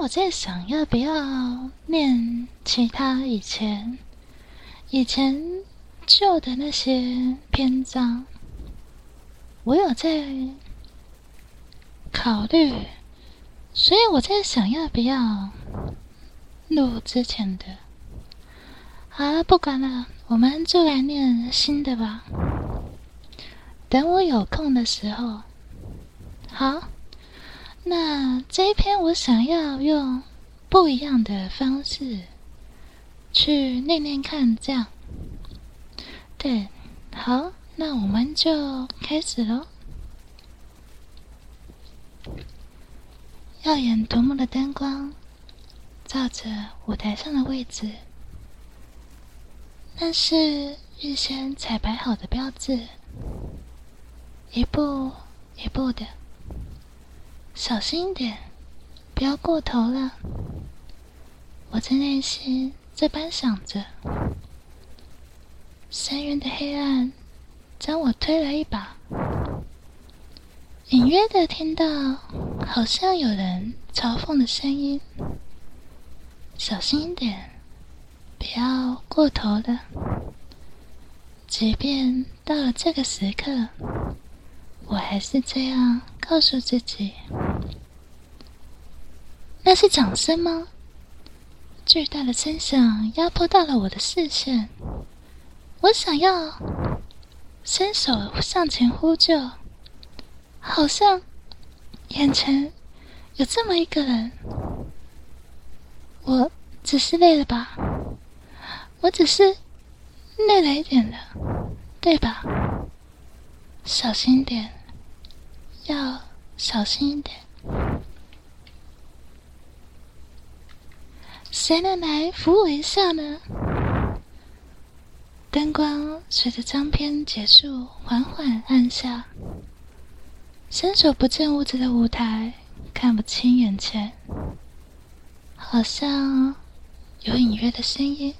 我在想，要不要念其他以前以前旧的那些篇章？我有在考虑，所以我在想，要不要录之前的。好了，不管了，我们就来念新的吧。等我有空的时候，好。那这一篇我想要用不一样的方式去念念看，这样对，好，那我们就开始喽。耀眼夺目的灯光照着舞台上的位置，那是预先彩排好的标志，一步一步的。小心一点，不要过头了。我在内心这般想着。深渊的黑暗将我推了一把，隐约的听到好像有人嘲讽的声音。小心一点，不要过头了。即便到了这个时刻，我还是这样告诉自己。那是掌声吗？巨大的声响压迫到了我的视线，我想要伸手向前呼救，好像眼前有这么一个人。我只是累了吧？我只是累了一点了，对吧？小心点，要小心一点。谁能来扶我一下呢？灯光随着张片结束缓缓暗下，伸手不见五指的舞台，看不清眼前，好像有隐约的声音，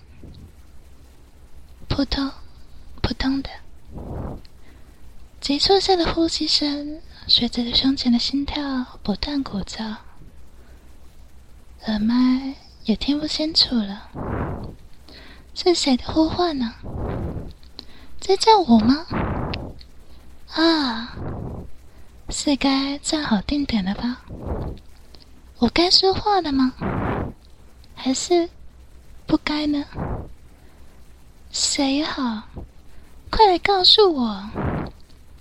扑通扑通的，急促下的呼吸声随着胸前的心跳不断鼓噪，耳麦。也听不清楚了，是谁的呼唤呢？在叫我吗？啊，是该站好定点了吧？我该说话了吗？还是不该呢？谁好？快来告诉我，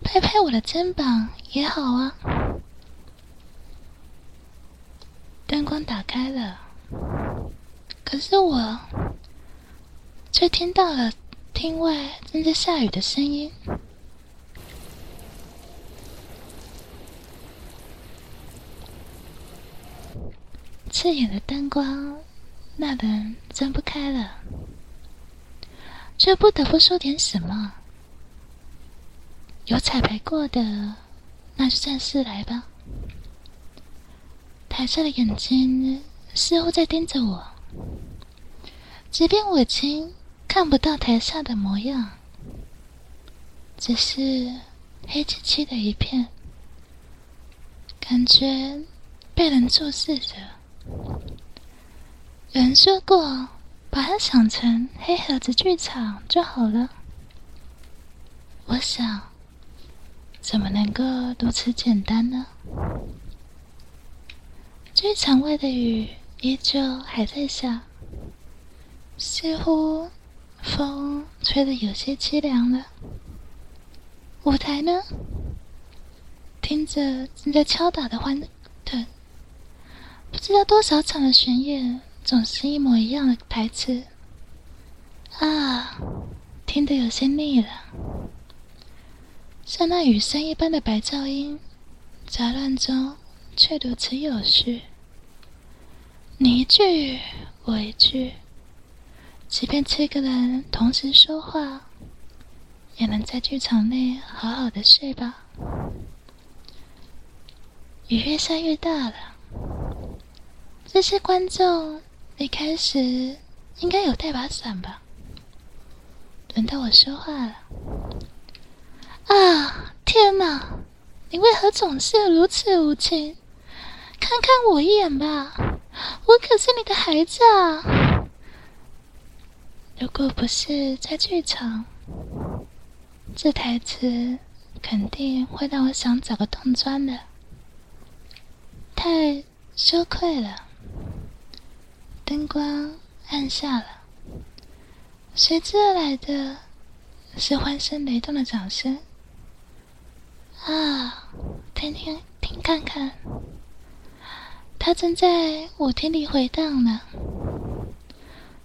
拍拍我的肩膀也好啊。灯光打开了。可是我却听到了厅外正在下雨的声音，刺眼的灯光，那人睁不开了，却不得不说点什么。有彩排过的，那就正式来吧。台下的眼睛似乎在盯着我。即便我已经看不到台下的模样，只是黑漆漆的一片，感觉被人注视着。有人说过，把它想成黑盒子剧场就好了。我想，怎么能够如此简单呢？剧场外的雨依旧还在下。似乎风吹得有些凄凉了。舞台呢？听着正在敲打的欢腾，不知道多少场的巡演，总是一模一样的台词。啊，听得有些腻了。像那雨声一般的白噪音，杂乱中却如此有序。你一句，我一句。即便七个人同时说话，也能在剧场内好好的睡吧。雨越下越大了，这些观众离开时应该有带把伞吧？轮到我说话了。啊！天哪！你为何总是如此无情？看看我一眼吧，我可是你的孩子啊！如果不是在剧场，这台词肯定会让我想找个洞钻的，太羞愧了。灯光暗下了，随之而来的是欢声雷动的掌声。啊，听听听，看看，它正在舞厅里回荡呢，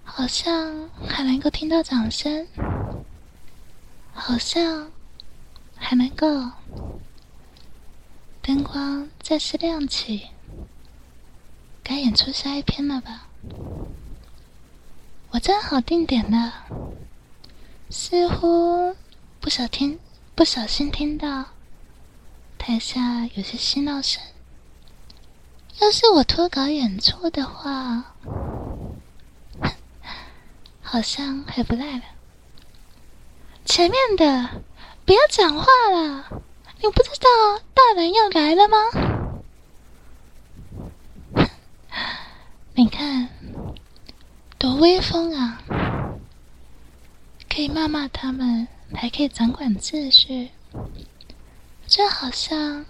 好像还能够听到掌声，好像还能够。灯光再次亮起，该演出下一篇了吧？我站好定点了，似乎不小听不小心听到。台下有些嬉闹声。要是我脱稿演出的话，好像还不赖了。前面的，不要讲话了！你不知道大人要来了吗？你看，多威风啊！可以骂骂他们，还可以掌管秩序。就好像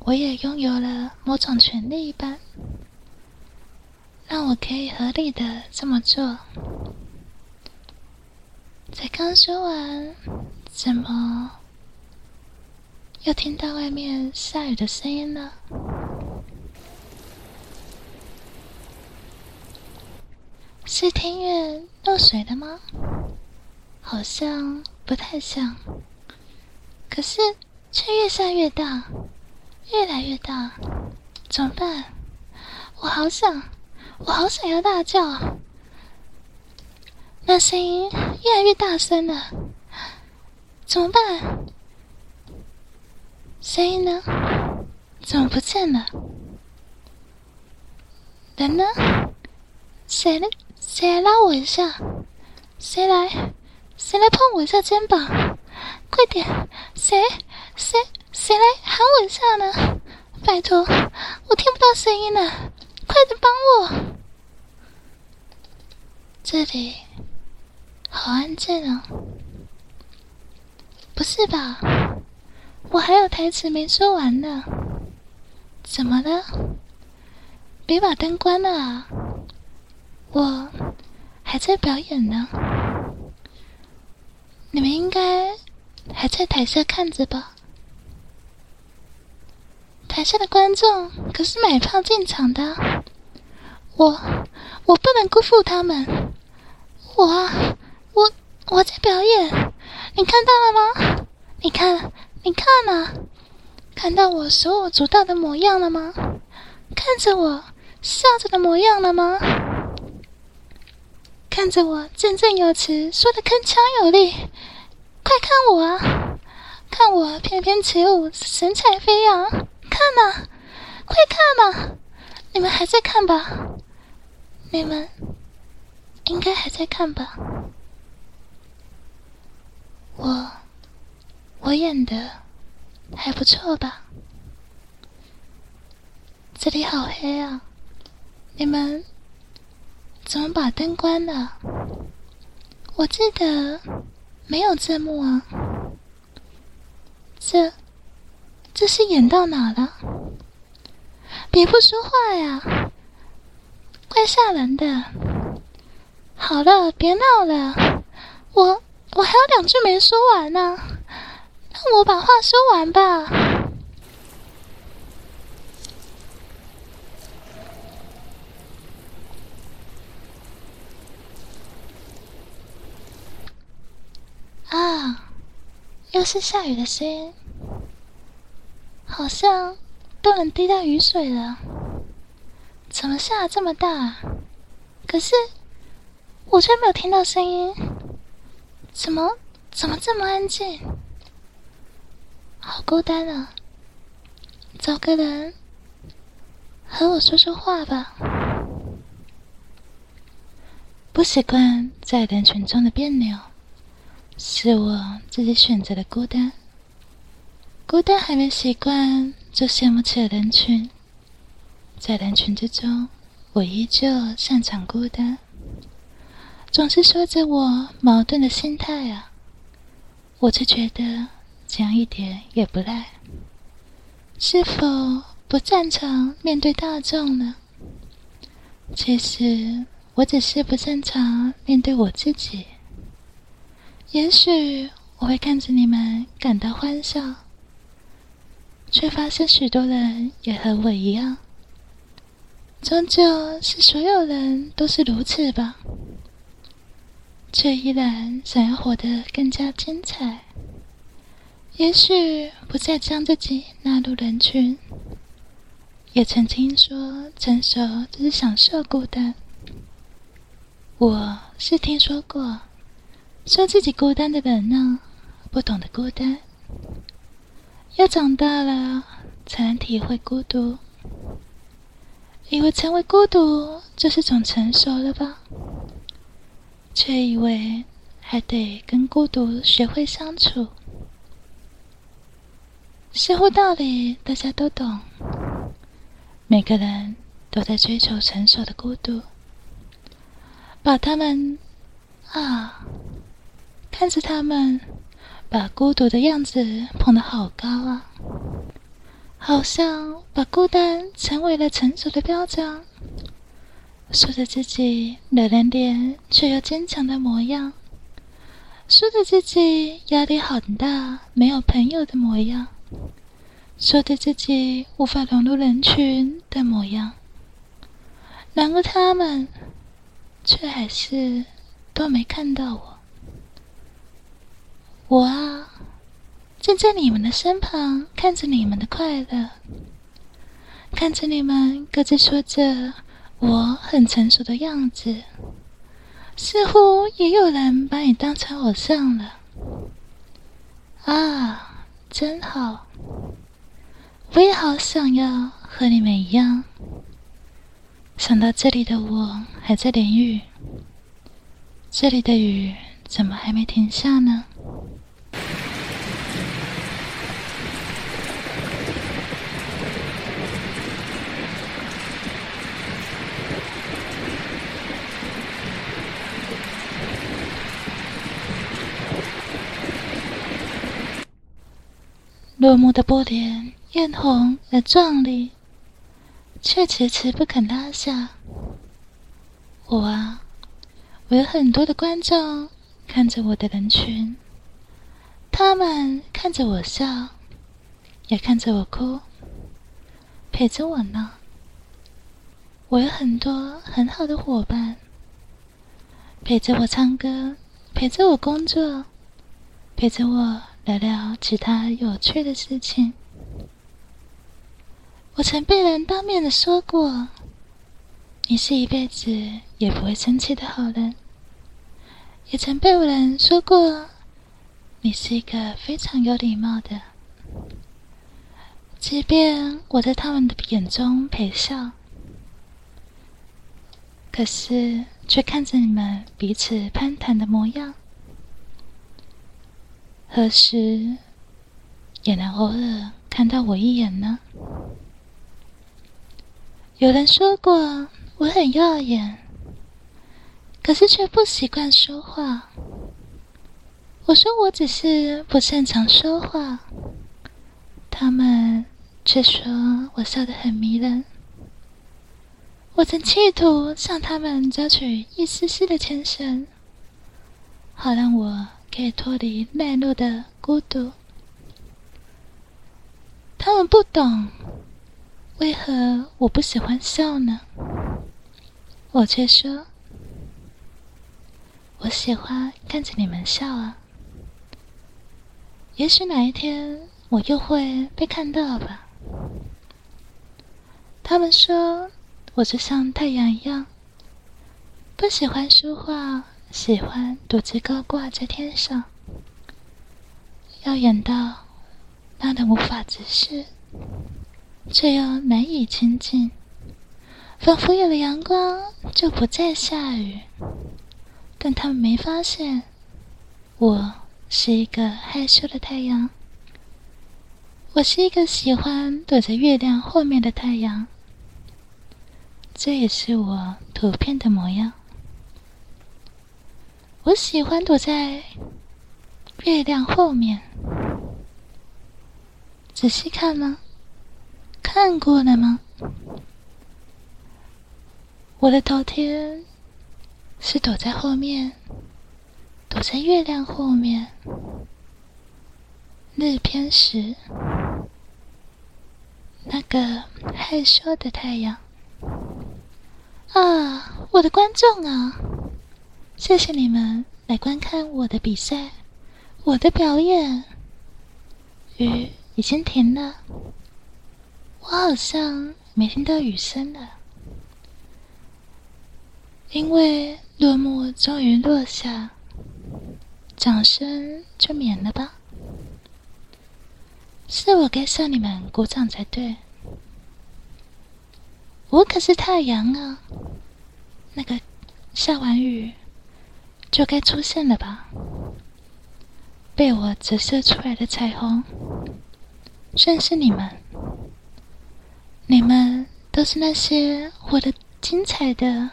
我也拥有了某种权利一般，让我可以合理的这么做。才刚说完，怎么又听到外面下雨的声音了？是庭院漏水了吗？好像不太像，可是。却越下越大，越来越大，怎么办？我好想，我好想要大叫。那声音越来越大声了，怎么办？声音呢？怎么不见了？人呢？谁来？谁来拉我一下？谁来？谁来碰我一下肩膀？快点！谁？谁谁来喊我一下呢？拜托，我听不到声音了，快点帮我！这里好安静啊！不是吧？我还有台词没说完呢。怎么了？别把灯关了啊！我还在表演呢。你们应该还在台下看着吧？台下的观众可是买票进场的，我我不能辜负他们。我我我在表演，你看到了吗？你看你看啊，看到我手舞足蹈的模样了吗？看着我笑着的模样了吗？看着我振振有词，说的铿锵有力。快看我啊，看我翩翩起舞，神采飞扬。看嘛，快看嘛！你们还在看吧？你们应该还在看吧？我我演的还不错吧？这里好黑啊！你们怎么把灯关了？我记得没有字幕啊。这。这是演到哪了？别不说话呀，怪吓人的。好了，别闹了，我我还有两句没说完呢，让我把话说完吧。啊，又是下雨的声音。好像都能滴到雨水了，怎么下这么大？可是我却没有听到声音，怎么怎么这么安静？好孤单啊！找个人和我说说话吧。不习惯在人群中的别扭，是我自己选择的孤单。孤单还没习惯，就羡慕起了人群。在人群之中，我依旧擅长孤单，总是说着我矛盾的心态啊。我却觉得这样一点也不赖。是否不擅长面对大众呢？其实我只是不擅长面对我自己。也许我会看着你们感到欢笑，却发现许多人也和我一样。终究是所有人都是如此吧，却依然想要活得更加精彩。也许不再将自己纳入人群，也曾听说成熟就是享受孤单。我是听说过，说自己孤单的人呢，不懂得孤单，要长大了才能体会孤独。以为成为孤独就是种成熟了吧，却以为还得跟孤独学会相处。似乎道理大家都懂，每个人都在追求成熟的孤独，把他们啊，看着他们把孤独的样子捧得好高啊，好像把孤单成为了成熟的标章，说着自己冷人脸却又坚强的模样，说着自己压力很大没有朋友的模样。说着自己无法融入人群的模样，然而他们却还是都没看到我。我啊，站在你们的身旁，看着你们的快乐，看着你们各自说着我很成熟的样子，似乎也有人把你当成偶像了。啊，真好。我也好想要和你们一样。想到这里的我还在淋雨，这里的雨怎么还没停下呢？落幕的波点。艳红而壮丽，却迟迟不肯拉下。我啊，我有很多的观众看着我的人群，他们看着我笑，也看着我哭，陪着我呢。我有很多很好的伙伴，陪着我唱歌，陪着我工作，陪着我聊聊其他有趣的事情。我曾被人当面的说过：“你是一辈子也不会生气的好人。”也曾被人说过：“你是一个非常有礼貌的。”即便我在他们的眼中陪笑，可是却看着你们彼此攀谈的模样，何时也能偶尔看到我一眼呢？有人说过我很耀眼，可是却不习惯说话。我说我只是不擅长说话，他们却说我笑得很迷人。我曾企图向他们交取一丝丝的牵绳，好让我可以脱离内陆的孤独。他们不懂。为何我不喜欢笑呢？我却说，我喜欢看着你们笑啊。也许哪一天我又会被看到吧。他们说，我就像太阳一样，不喜欢说话，喜欢独自高挂在天上，耀眼到让人无法直视。却又难以亲近，仿佛有了阳光就不再下雨。但他们没发现，我是一个害羞的太阳。我是一个喜欢躲在月亮后面的太阳，这也是我图片的模样。我喜欢躲在月亮后面，仔细看吗？看过了吗？我的头天是躲在后面，躲在月亮后面。日偏食，那个害羞的太阳啊！我的观众啊，谢谢你们来观看我的比赛，我的表演。雨已经停了，我好像没听到雨声了，因为落幕终于落下，掌声就免了吧。是我该向你们鼓掌才对，我可是太阳啊！那个下完雨就该出现了吧？被我折射出来的彩虹，正是你们，你们都是那些活得精彩的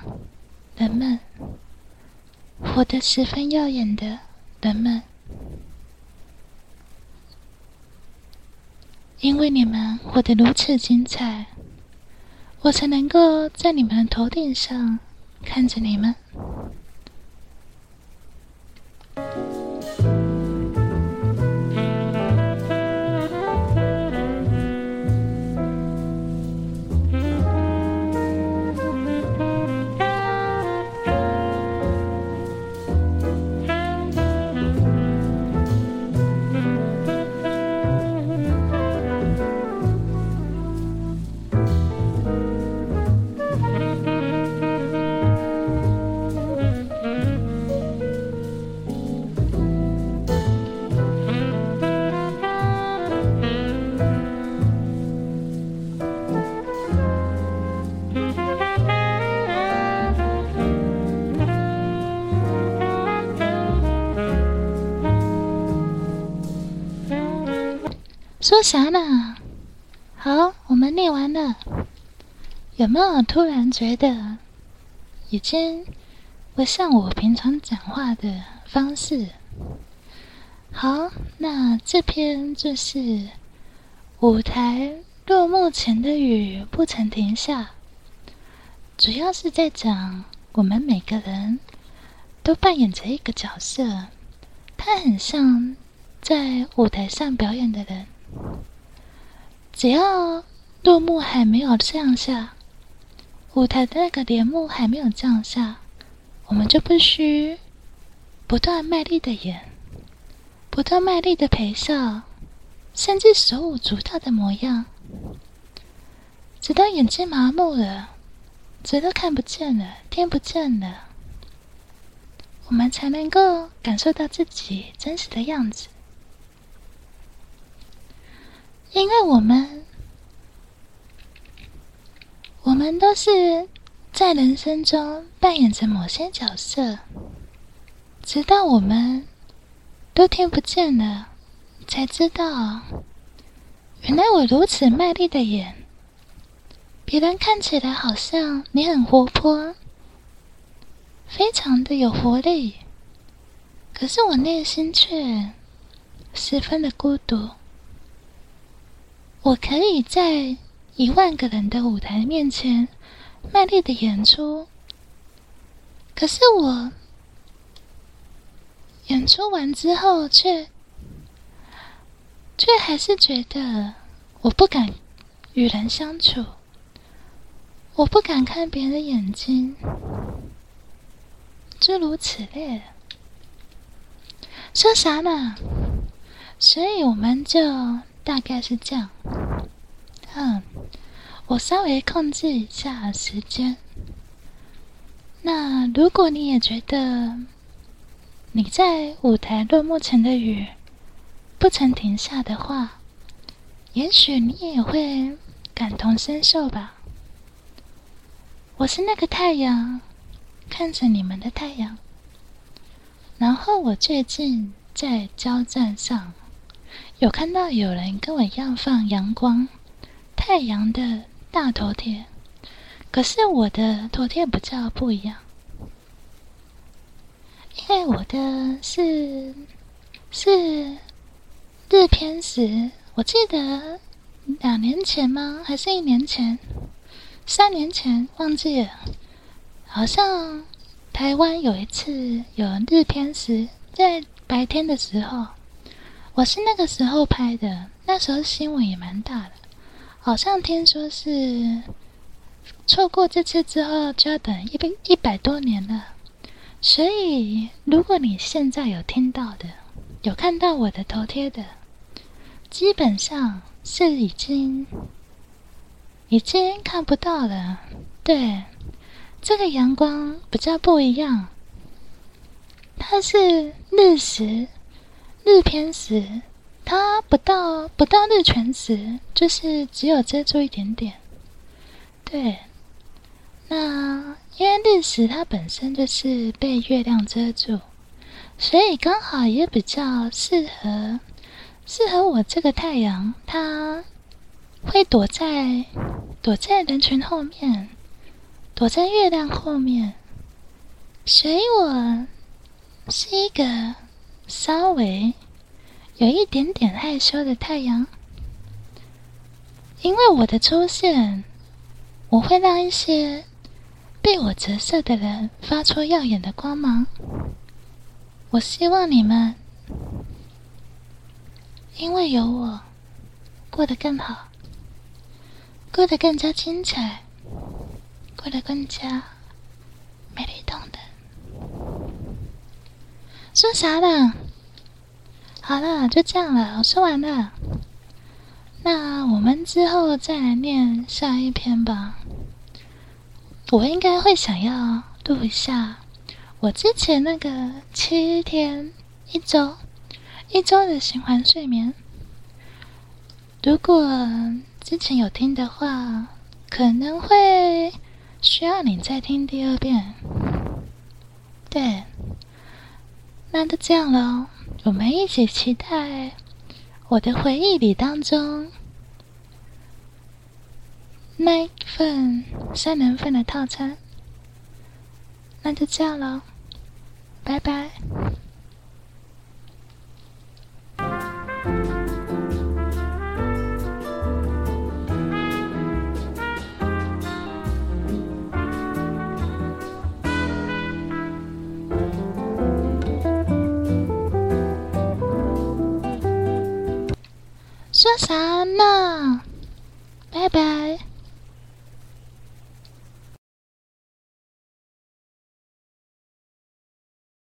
人们，活得十分耀眼的人们。因为你们活得如此精彩，我才能够在你们的头顶上看着你们。说啥呢？好，我们念完了。有没有突然觉得已经不像我平常讲话的方式？好，那这篇就是舞台落幕前的雨不曾停下，主要是在讲我们每个人都扮演着一个角色，他很像在舞台上表演的人。只要落幕还没有降下，舞台的那个帘幕还没有降下，我们就必须不断卖力的演，不断卖力的陪笑，甚至手舞足蹈的模样，直到眼睛麻木了，直到看不见了，听不见了，我们才能够感受到自己真实的样子。因为我们，我们都是在人生中扮演着某些角色，直到我们都听不见了，才知道，原来我如此卖力的演，别人看起来好像你很活泼，非常的有活力，可是我内心却十分的孤独。我可以在一万个人的舞台面前卖力的演出，可是我演出完之后，却却还是觉得我不敢与人相处，我不敢看别人的眼睛，诸如此类。说啥呢？所以我们就。大概是这样，嗯，我稍微控制一下时间。那如果你也觉得你在舞台落幕前的雨不曾停下的话，也许你也会感同身受吧。我是那个太阳，看着你们的太阳。然后我最近在交战上。有看到有人跟我一样放阳光、太阳的大头贴，可是我的头贴比较不一样，因为我的是是日偏食，我记得两年前吗？还是一年前？三年前忘记了，好像台湾有一次有日偏食，在白天的时候，我是那个时候拍的，那时候新闻也蛮大的，好像听说是错过这次之后就要等一百一百多年了，所以如果你现在有听到的，有看到我的头贴的，基本上是已经。已经看不到了。对，这个阳光比较不一样，它是日食，日偏食，它不到不到日全食，就是只有遮住一点点。对，那因为日食它本身就是被月亮遮住，所以刚好也比较适合适合我这个太阳，它。会躲在躲在人群后面，躲在月亮后面，所以我是一个稍微有一点点害羞的太阳。因为我的出现，我会让一些被我折射的人发出耀眼的光芒。我希望你们因为有我过得更好。过得更加精彩，过得更加美丽动人。说啥了？好了，就这样了，我说完了。那我们之后再来念下一篇吧。我应该会想要录一下我之前那个七天一周一周的循环睡眠。如果。之前有听的话，可能会需要你再听第二遍。对，那就这样喽。我们一起期待我的回忆里当中那一份三人份的套餐。那就这样了，拜拜。啥呢？拜拜。